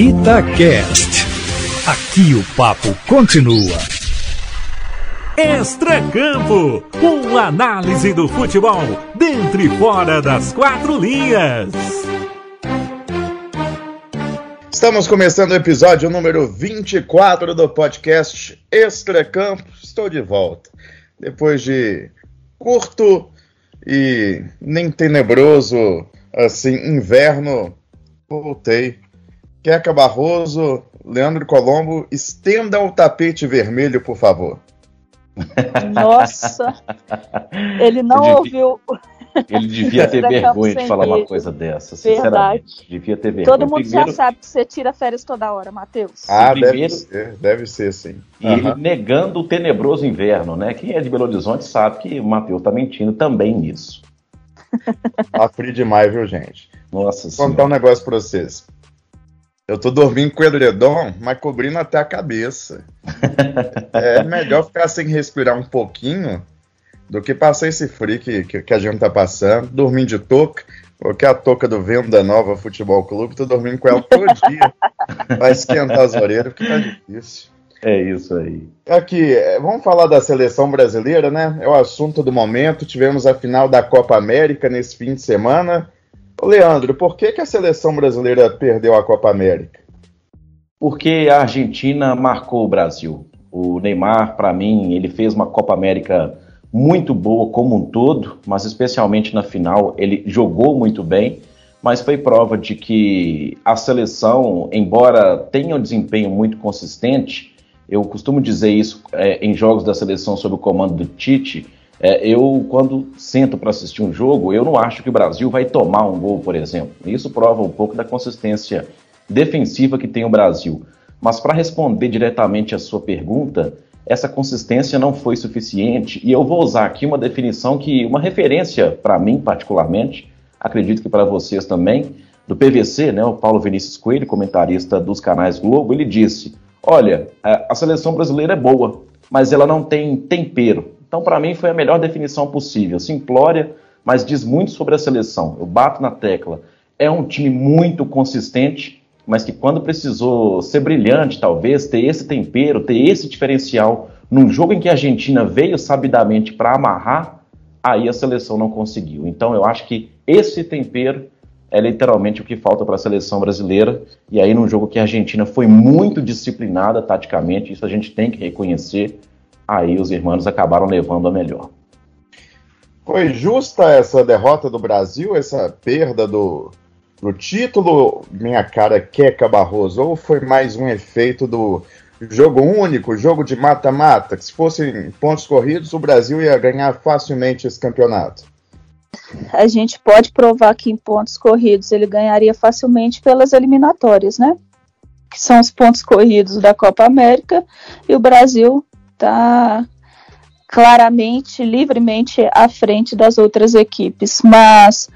Itacast. Aqui o papo continua. Extra Campo, com análise do futebol dentro e fora das quatro linhas. Estamos começando o episódio número 24 do podcast Extra Campo. Estou de volta. Depois de curto e nem tenebroso assim inverno, voltei Queca Barroso, Leandro Colombo, estenda o tapete vermelho, por favor. Nossa, ele não devia, ouviu. Ele devia ter vergonha de falar uma coisa dessa, Verdade. Devia ter vergonha. Todo mundo primeiro... já sabe que você tira férias toda hora, Matheus. Ah, primeiro... deve ser, deve ser sim. E uhum. ele negando o tenebroso inverno, né? Quem é de Belo Horizonte sabe que o Matheus tá mentindo também nisso. Tá frio demais, viu, gente? Nossa Vou contar um negócio pra vocês. Eu tô dormindo com o edredom, mas cobrindo até a cabeça. é melhor ficar sem respirar um pouquinho do que passar esse frio que, que, que a gente tá passando, dormindo de touca, porque a touca do Venda Nova Futebol Clube, tô dormindo com ela todo dia. Vai esquentar as orelhas, porque tá difícil. É isso aí. Aqui, é, vamos falar da seleção brasileira, né? É o assunto do momento. Tivemos a final da Copa América nesse fim de semana. Leandro, por que, que a seleção brasileira perdeu a Copa América? Porque a Argentina marcou o Brasil. O Neymar, para mim, ele fez uma Copa América muito boa como um todo, mas especialmente na final ele jogou muito bem, mas foi prova de que a seleção, embora tenha um desempenho muito consistente, eu costumo dizer isso é, em jogos da seleção sob o comando do Tite, é, eu, quando sento para assistir um jogo, eu não acho que o Brasil vai tomar um gol, por exemplo. Isso prova um pouco da consistência defensiva que tem o Brasil. Mas para responder diretamente a sua pergunta, essa consistência não foi suficiente e eu vou usar aqui uma definição que, uma referência para mim particularmente, acredito que para vocês também, do PVC, né, o Paulo Vinícius Coelho, comentarista dos canais Globo, ele disse: Olha, a seleção brasileira é boa, mas ela não tem tempero. Então, para mim, foi a melhor definição possível. Simplória, mas diz muito sobre a seleção. Eu bato na tecla. É um time muito consistente, mas que quando precisou ser brilhante, talvez, ter esse tempero, ter esse diferencial, num jogo em que a Argentina veio sabidamente para amarrar, aí a seleção não conseguiu. Então, eu acho que esse tempero é literalmente o que falta para a seleção brasileira. E aí, num jogo que a Argentina foi muito disciplinada taticamente, isso a gente tem que reconhecer aí os irmãos acabaram levando a melhor. Foi justa essa derrota do Brasil, essa perda do, do título, minha cara Queca Barroso, ou foi mais um efeito do jogo único, jogo de mata-mata, que se fossem pontos corridos, o Brasil ia ganhar facilmente esse campeonato? A gente pode provar que em pontos corridos ele ganharia facilmente pelas eliminatórias, né? Que são os pontos corridos da Copa América, e o Brasil está claramente, livremente à frente das outras equipes, mas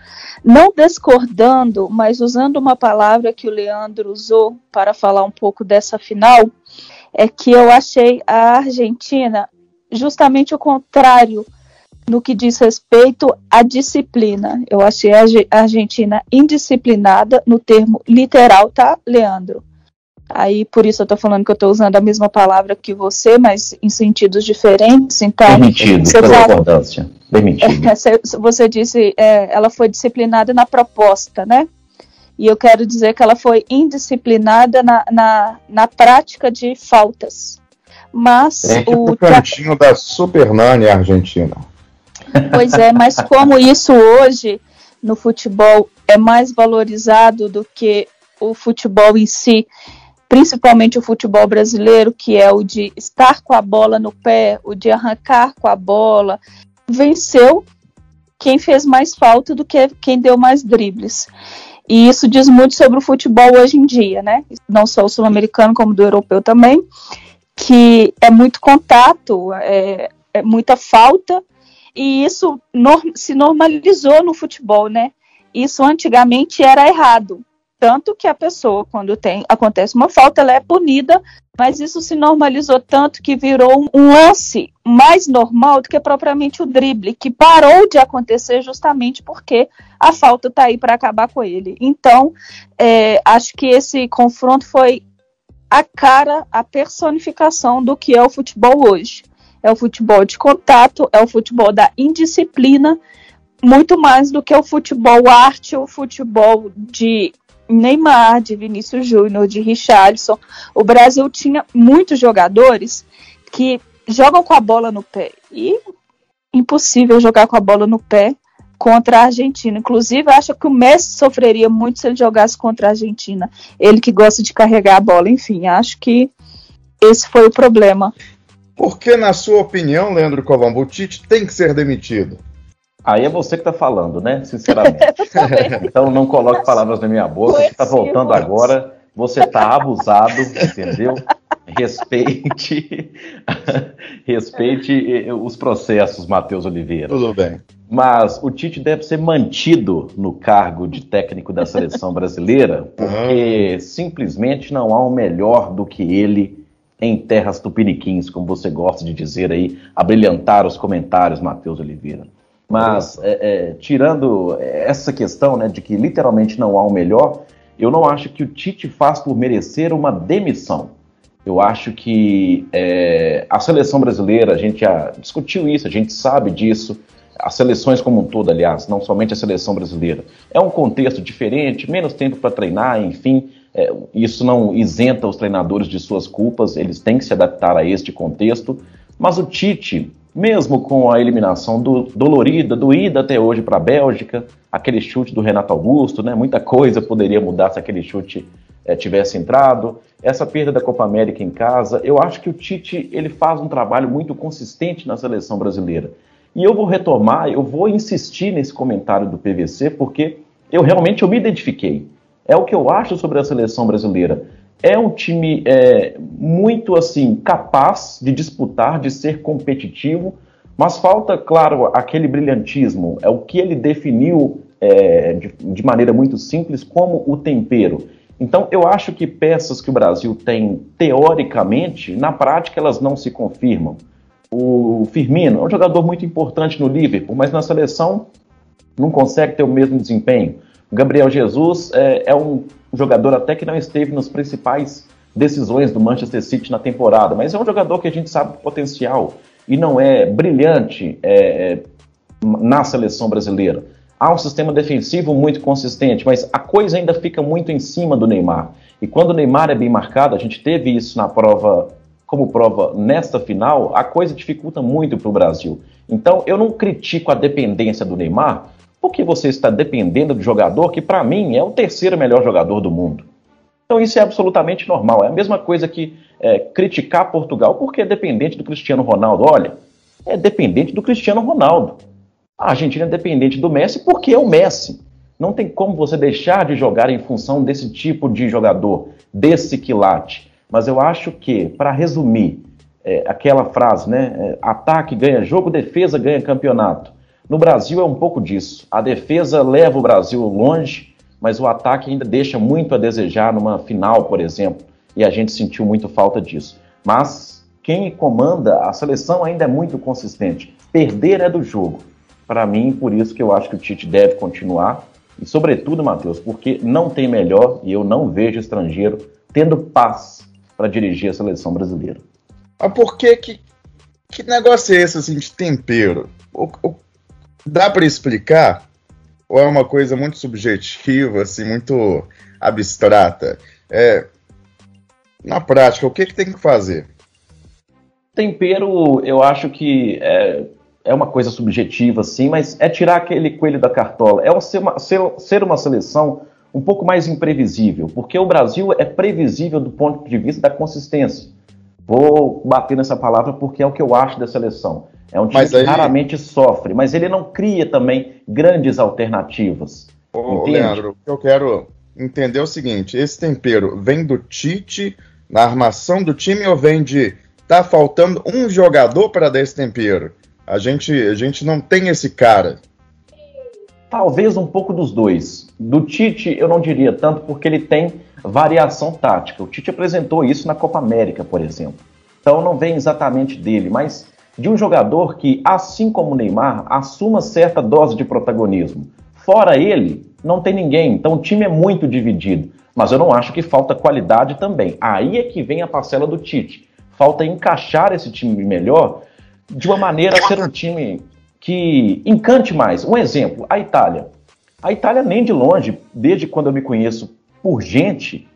não discordando, mas usando uma palavra que o Leandro usou para falar um pouco dessa final, é que eu achei a Argentina justamente o contrário no que diz respeito à disciplina. Eu achei a Argentina indisciplinada no termo literal, tá, Leandro? Aí por isso eu tô falando que eu tô usando a mesma palavra que você, mas em sentidos diferentes. Então, Permitido, você pela concordância. Permitido. você disse, é, ela foi disciplinada na proposta, né? E eu quero dizer que ela foi indisciplinada na, na, na prática de faltas. Mas é tipo o cantinho da Super Nani Argentina. Pois é, mas como isso hoje no futebol é mais valorizado do que o futebol em si, principalmente o futebol brasileiro, que é o de estar com a bola no pé, o de arrancar com a bola, venceu quem fez mais falta do que quem deu mais dribles. E isso diz muito sobre o futebol hoje em dia, né? Não só o sul-americano, como do europeu também, que é muito contato, é, é muita falta, e isso norm se normalizou no futebol, né? Isso antigamente era errado tanto que a pessoa, quando tem acontece uma falta, ela é punida, mas isso se normalizou tanto que virou um lance mais normal do que propriamente o drible, que parou de acontecer justamente porque a falta está aí para acabar com ele. Então, é, acho que esse confronto foi a cara, a personificação do que é o futebol hoje. É o futebol de contato, é o futebol da indisciplina, muito mais do que o futebol arte, o futebol de Neymar, de Vinícius Júnior, de Richardson. O Brasil tinha muitos jogadores que jogam com a bola no pé. E impossível jogar com a bola no pé contra a Argentina. Inclusive, acho que o Messi sofreria muito se ele jogasse contra a Argentina. Ele que gosta de carregar a bola. Enfim, acho que esse foi o problema. Por que, na sua opinião, Leandro Colombo, o Tite tem que ser demitido? Aí é você que está falando, né? Sinceramente. então não coloque palavras na minha boca. Você está voltando agora. Você está abusado, entendeu? Respeite, respeite eh, os processos, Matheus Oliveira. Tudo bem. Mas o Tite deve ser mantido no cargo de técnico da seleção brasileira, porque uhum. simplesmente não há um melhor do que ele em terras tupiniquins, como você gosta de dizer aí, a brilhantar os comentários, Matheus Oliveira. Mas, é, é, tirando essa questão né, de que literalmente não há um melhor, eu não acho que o Tite faz por merecer uma demissão. Eu acho que é, a seleção brasileira, a gente já discutiu isso, a gente sabe disso, as seleções como um todo, aliás, não somente a seleção brasileira. É um contexto diferente, menos tempo para treinar, enfim, é, isso não isenta os treinadores de suas culpas, eles têm que se adaptar a este contexto. Mas o Tite, mesmo com a eliminação do, dolorida, doída até hoje para a Bélgica, aquele chute do Renato Augusto, né, muita coisa poderia mudar se aquele chute é, tivesse entrado. Essa perda da Copa América em casa, eu acho que o Tite ele faz um trabalho muito consistente na seleção brasileira. E eu vou retomar, eu vou insistir nesse comentário do PVC, porque eu realmente eu me identifiquei. É o que eu acho sobre a seleção brasileira. É um time é, muito assim capaz de disputar, de ser competitivo, mas falta, claro, aquele brilhantismo. É o que ele definiu é, de, de maneira muito simples como o tempero. Então, eu acho que peças que o Brasil tem, teoricamente, na prática elas não se confirmam. O Firmino é um jogador muito importante no Liverpool, mas na seleção não consegue ter o mesmo desempenho. Gabriel Jesus é, é um jogador até que não esteve nas principais decisões do Manchester City na temporada, mas é um jogador que a gente sabe o potencial e não é brilhante é, é, na seleção brasileira. Há um sistema defensivo muito consistente, mas a coisa ainda fica muito em cima do Neymar. E quando o Neymar é bem marcado, a gente teve isso na prova como prova nesta final, a coisa dificulta muito para o Brasil. Então, eu não critico a dependência do Neymar, porque você está dependendo do jogador que, para mim, é o terceiro melhor jogador do mundo. Então, isso é absolutamente normal. É a mesma coisa que é, criticar Portugal porque é dependente do Cristiano Ronaldo. Olha, é dependente do Cristiano Ronaldo. A Argentina é dependente do Messi porque é o Messi. Não tem como você deixar de jogar em função desse tipo de jogador, desse quilate. Mas eu acho que, para resumir, é, aquela frase, né? É, ataque ganha jogo, defesa ganha campeonato. No Brasil é um pouco disso. A defesa leva o Brasil longe, mas o ataque ainda deixa muito a desejar numa final, por exemplo, e a gente sentiu muito falta disso. Mas quem comanda a seleção ainda é muito consistente. Perder é do jogo. Para mim, por isso que eu acho que o Tite deve continuar. E, sobretudo, Matheus, porque não tem melhor e eu não vejo estrangeiro tendo paz para dirigir a seleção brasileira. Mas por que que, que negócio é esse assim, de tempero? O, o, dá para explicar? Ou é uma coisa muito subjetiva, assim, muito abstrata? É, na prática, o que, que tem que fazer? Tempero, eu acho que é, é uma coisa subjetiva, sim, mas é tirar aquele coelho da cartola. É ser uma, ser, ser uma seleção um pouco mais imprevisível, porque o Brasil é previsível do ponto de vista da consistência. Vou bater nessa palavra porque é o que eu acho da seleção. É um time aí... que raramente sofre, mas ele não cria também grandes alternativas. Ô, Leandro, o que eu quero entender é o seguinte: esse tempero vem do Tite na armação do time ou vem de tá faltando um jogador para dar esse tempero? A gente, a gente não tem esse cara. Talvez um pouco dos dois. Do Tite, eu não diria tanto, porque ele tem variação tática. O Tite apresentou isso na Copa América, por exemplo. Então não vem exatamente dele, mas de um jogador que, assim como o Neymar, assuma certa dose de protagonismo. Fora ele, não tem ninguém. Então o time é muito dividido. Mas eu não acho que falta qualidade também. Aí é que vem a parcela do Tite. Falta encaixar esse time melhor de uma maneira a ser um time que encante mais. Um exemplo, a Itália. A Itália nem de longe, desde quando eu me conheço por gente,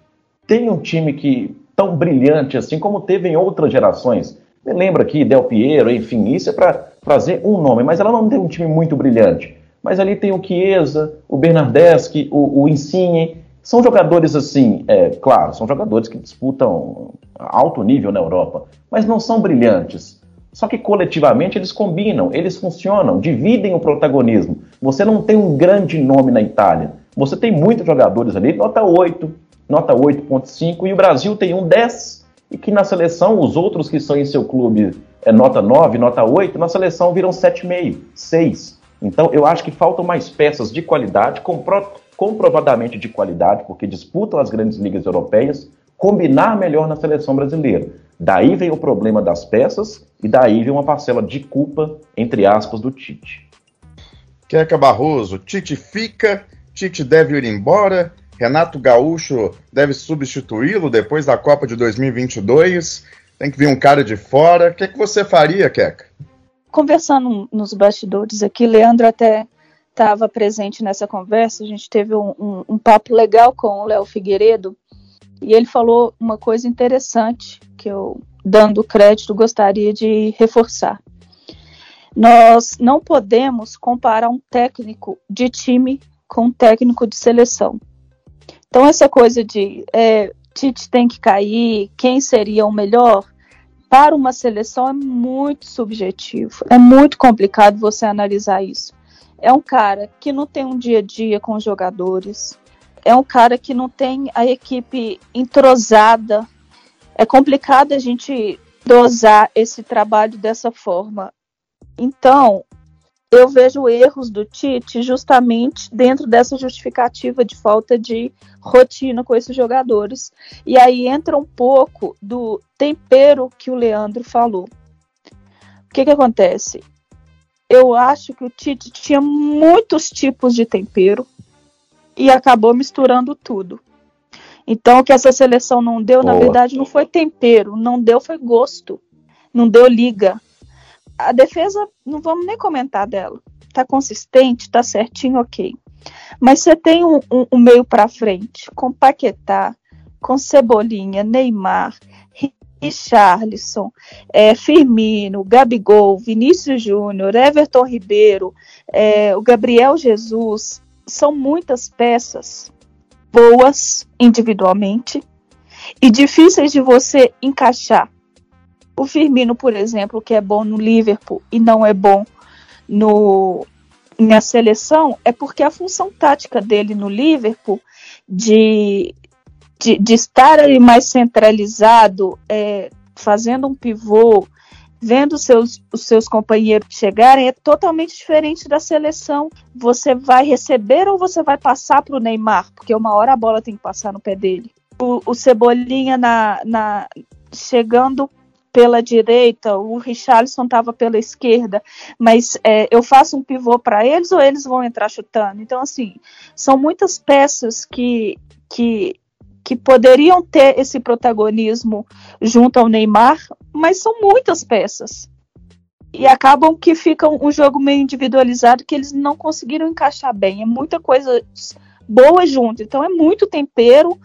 tem um time que tão brilhante assim como teve em outras gerações. Me lembra aqui Del Piero, enfim, isso é para trazer um nome, mas ela não tem um time muito brilhante. Mas ali tem o Chiesa, o Bernardeschi, o, o Insigne, são jogadores assim, é, claro, são jogadores que disputam alto nível na Europa, mas não são brilhantes. Só que coletivamente eles combinam, eles funcionam, dividem o protagonismo. Você não tem um grande nome na Itália. Você tem muitos jogadores ali, nota 8, nota 8.5, e o Brasil tem um 10, e que na seleção, os outros que são em seu clube é nota 9, nota 8, na seleção viram 7,5, 6. Então eu acho que faltam mais peças de qualidade, compro comprovadamente de qualidade, porque disputam as grandes ligas europeias, combinar melhor na seleção brasileira. Daí vem o problema das peças e daí vem uma parcela de culpa, entre aspas, do Tite. Queca Barroso, Tite fica, Tite deve ir embora, Renato Gaúcho deve substituí-lo depois da Copa de 2022, tem que vir um cara de fora. O que, é que você faria, Queca? Conversando nos bastidores aqui, Leandro até estava presente nessa conversa, a gente teve um, um, um papo legal com o Léo Figueiredo, e ele falou uma coisa interessante que eu, dando crédito, gostaria de reforçar. Nós não podemos comparar um técnico de time com um técnico de seleção. Então, essa coisa de é, Tite tem que cair, quem seria o melhor, para uma seleção é muito subjetivo. É muito complicado você analisar isso. É um cara que não tem um dia a dia com os jogadores, é um cara que não tem a equipe entrosada. É complicado a gente dosar esse trabalho dessa forma. Então, eu vejo erros do Tite justamente dentro dessa justificativa de falta de rotina com esses jogadores. E aí entra um pouco do tempero que o Leandro falou. O que, que acontece? Eu acho que o Tite tinha muitos tipos de tempero e acabou misturando tudo. Então, o que essa seleção não deu, Boa. na verdade, não foi tempero, não deu foi gosto, não deu liga. A defesa, não vamos nem comentar dela. Tá consistente, tá certinho, ok. Mas você tem um, um, um meio para frente, com Paquetá, com Cebolinha, Neymar, Richarlison, é, Firmino, Gabigol, Vinícius Júnior, Everton Ribeiro, é, o Gabriel Jesus, são muitas peças boas individualmente e difíceis de você encaixar. O Firmino, por exemplo, que é bom no Liverpool e não é bom no na seleção, é porque a função tática dele no Liverpool de, de, de estar ali mais centralizado, é, fazendo um pivô, vendo seus, os seus companheiros chegarem é totalmente diferente da seleção. Você vai receber ou você vai passar para o Neymar? Porque uma hora a bola tem que passar no pé dele. O, o Cebolinha na, na, chegando pela direita, o Richarlison estava pela esquerda, mas é, eu faço um pivô para eles ou eles vão entrar chutando? Então, assim, são muitas peças que, que que poderiam ter esse protagonismo junto ao Neymar, mas são muitas peças. E acabam que fica um jogo meio individualizado que eles não conseguiram encaixar bem. É muita coisa boa junto. Então é muito tempero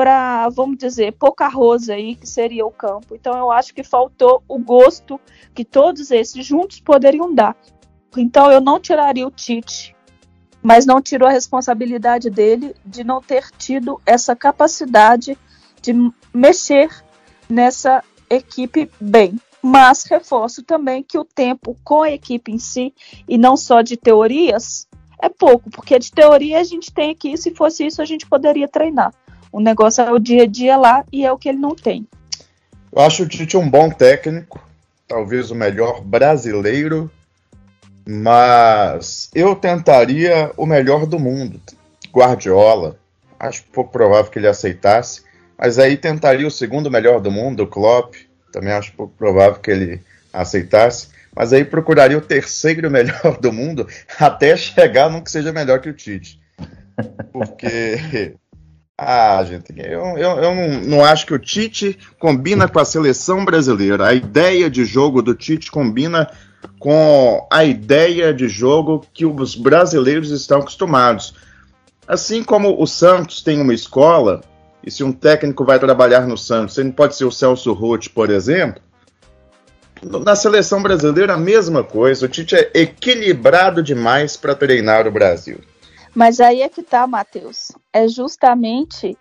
para, vamos dizer, pouca arroz aí, que seria o campo. Então eu acho que faltou o gosto que todos esses juntos poderiam dar. Então eu não tiraria o Tite mas não tirou a responsabilidade dele de não ter tido essa capacidade de mexer nessa equipe bem. Mas reforço também que o tempo com a equipe em si, e não só de teorias, é pouco, porque de teoria a gente tem aqui, se fosse isso a gente poderia treinar. O negócio é o dia a dia lá e é o que ele não tem. Eu acho o Tite um bom técnico, talvez o melhor brasileiro mas eu tentaria o melhor do mundo. Guardiola. Acho pouco provável que ele aceitasse. Mas aí tentaria o segundo melhor do mundo, o Klopp. Também acho pouco provável que ele aceitasse. Mas aí procuraria o terceiro melhor do mundo até chegar num que seja melhor que o Tite. Porque. Ah, gente, eu, eu, eu não, não, acho que o Tite combina com a seleção brasileira. A ideia de jogo do Tite combina com a ideia de jogo que os brasileiros estão acostumados. Assim como o Santos tem uma escola, e se um técnico vai trabalhar no Santos, ele pode ser o Celso Roth, por exemplo, na seleção brasileira a mesma coisa. O Tite é equilibrado demais para treinar o Brasil. Mas aí é que tá, Matheus. É justamente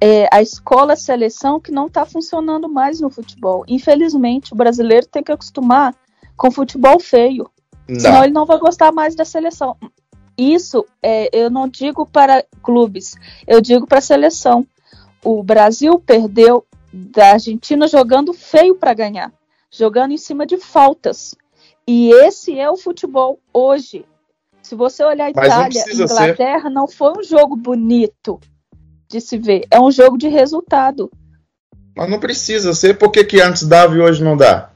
é, a escola seleção que não está funcionando mais no futebol. Infelizmente, o brasileiro tem que acostumar com futebol feio. Não. Senão ele não vai gostar mais da seleção. Isso é, eu não digo para clubes, eu digo para a seleção. O Brasil perdeu da Argentina jogando feio para ganhar, jogando em cima de faltas. E esse é o futebol hoje. Se você olhar a Itália e Inglaterra, ser. não foi um jogo bonito de se ver. É um jogo de resultado. Mas não precisa ser. Por que, que antes dava e hoje não dá?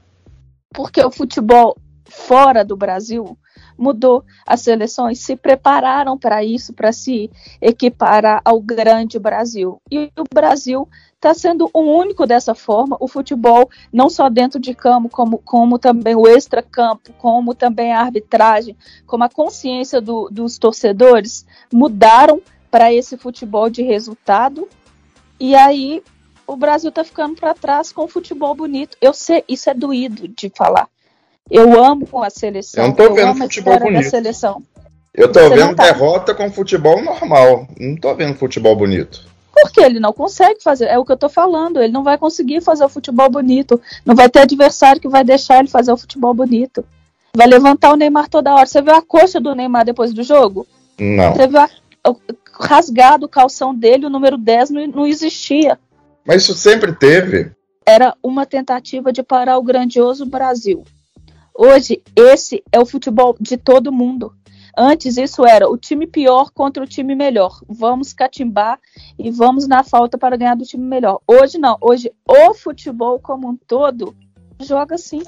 Porque o futebol fora do Brasil mudou. As seleções se prepararam para isso, para se equiparar ao grande Brasil. E o Brasil está sendo o único dessa forma. O futebol, não só dentro de campo, como, como também o extra-campo, como também a arbitragem, como a consciência do, dos torcedores, mudaram para esse futebol de resultado. E aí o Brasil está ficando para trás com o futebol bonito. Eu sei, isso é doído de falar. Eu amo a seleção. Eu não tô vendo futebol bonito. seleção. Eu tô Você vendo tá... derrota com futebol normal. Não tô vendo futebol bonito. Porque ele não consegue fazer, é o que eu tô falando, ele não vai conseguir fazer o futebol bonito. Não vai ter adversário que vai deixar ele fazer o futebol bonito. Vai levantar o Neymar toda hora. Você viu a coxa do Neymar depois do jogo? Não. Você viu a, rasgado o calção dele, o número 10 não, não existia. Mas isso sempre teve. Era uma tentativa de parar o grandioso Brasil. Hoje, esse é o futebol de todo mundo. Antes, isso era o time pior contra o time melhor. Vamos catimbar e vamos na falta para ganhar do time melhor. Hoje, não. Hoje, o futebol como um todo joga assim.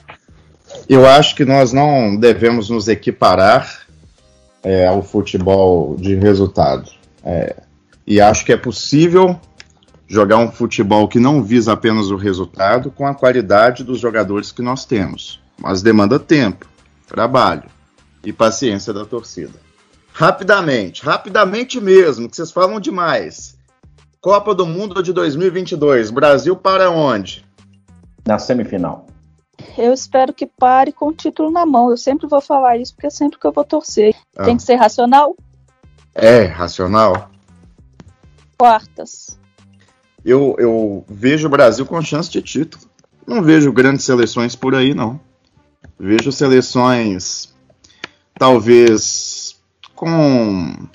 Eu acho que nós não devemos nos equiparar é, ao futebol de resultado. É, e acho que é possível jogar um futebol que não visa apenas o resultado com a qualidade dos jogadores que nós temos mas demanda tempo, trabalho e paciência da torcida. Rapidamente, rapidamente mesmo, que vocês falam demais. Copa do Mundo de 2022, Brasil para onde? Na semifinal. Eu espero que pare com o título na mão. Eu sempre vou falar isso porque é sempre que eu vou torcer. Ah. Tem que ser racional? É, racional. Quartas. Eu, eu vejo o Brasil com chance de título. Não vejo grandes seleções por aí, não. Vejo seleções talvez com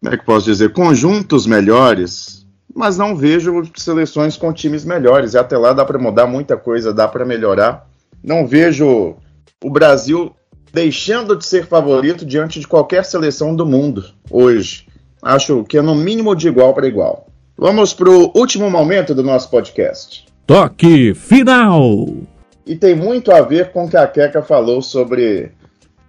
como é que posso dizer, conjuntos melhores, mas não vejo seleções com times melhores. E até lá dá para mudar muita coisa, dá para melhorar. Não vejo o Brasil deixando de ser favorito diante de qualquer seleção do mundo hoje. Acho que é no mínimo de igual para igual. Vamos para o último momento do nosso podcast. Toque final! E tem muito a ver com o que a Queca falou sobre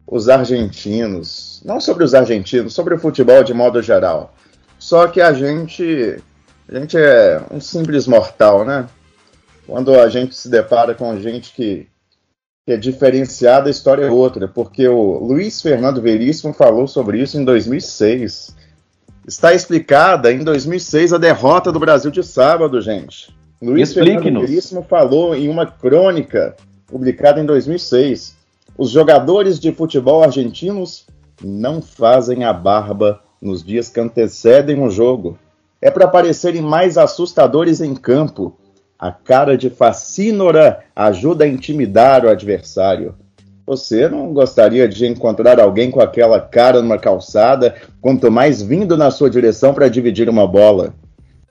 os argentinos. Não sobre os argentinos, sobre o futebol de modo geral. Só que a gente, a gente é um simples mortal, né? Quando a gente se depara com gente que, que é diferenciada, a história é outra. Porque o Luiz Fernando Veríssimo falou sobre isso em 2006. Está explicada em 2006 a derrota do Brasil de sábado, gente. Luiz Fernando Veríssimo falou em uma crônica publicada em 2006. Os jogadores de futebol argentinos não fazem a barba nos dias que antecedem o jogo. É para parecerem mais assustadores em campo. A cara de facínora ajuda a intimidar o adversário. Você não gostaria de encontrar alguém com aquela cara numa calçada, quanto mais vindo na sua direção para dividir uma bola?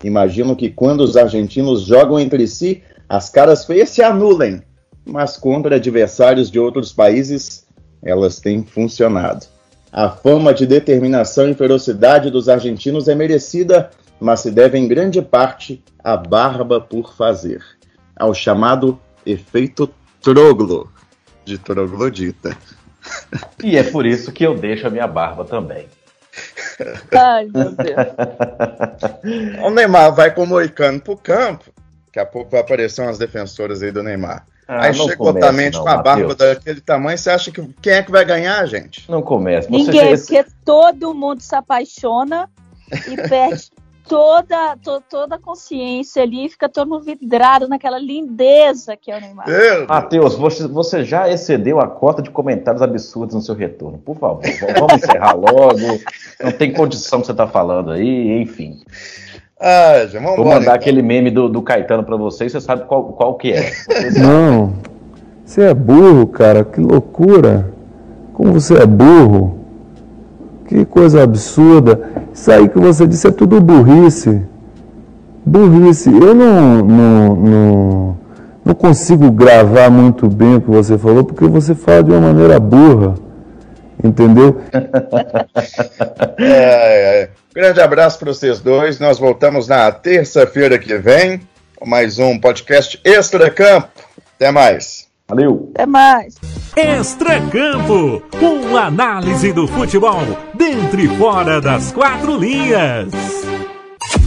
Imagino que quando os argentinos jogam entre si, as caras feias se anulem, mas contra adversários de outros países, elas têm funcionado. A fama de determinação e ferocidade dos argentinos é merecida, mas se deve em grande parte à barba por fazer, ao chamado efeito troglo, de troglodita. E é por isso que eu deixo a minha barba também. Ai, meu Deus. o Neymar vai com o Moicano pro campo. Daqui a pouco vai aparecer umas defensoras aí do Neymar. Ah, aí chega Otamendi com a barba daquele tamanho, você acha que quem é que vai ganhar, gente? Não começa. Ninguém, porque todo mundo se apaixona e perde toda, to, toda a consciência ali, fica todo mundo vidrado naquela lindeza que é o Neymar. Matheus, você, você já excedeu a cota de comentários absurdos no seu retorno. Por favor, vamos encerrar logo. Não tem condição que você está falando aí, enfim. Ah, já, vamos Vou mandar então. aquele meme do, do Caetano para vocês, você sabe qual, qual que é. Não, você é burro, cara, que loucura. Como você é burro. Que coisa absurda. Isso aí que você disse é tudo burrice. Burrice. Eu não, não, não, não consigo gravar muito bem o que você falou, porque você fala de uma maneira burra. Entendeu? é, é. Grande abraço para vocês dois. Nós voltamos na terça-feira que vem com mais um podcast Extra Campo. Até mais. Valeu. Até mais. Extracampo, com análise do futebol dentro e fora das quatro linhas.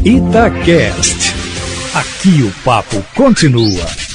Itacast. Aqui o papo continua.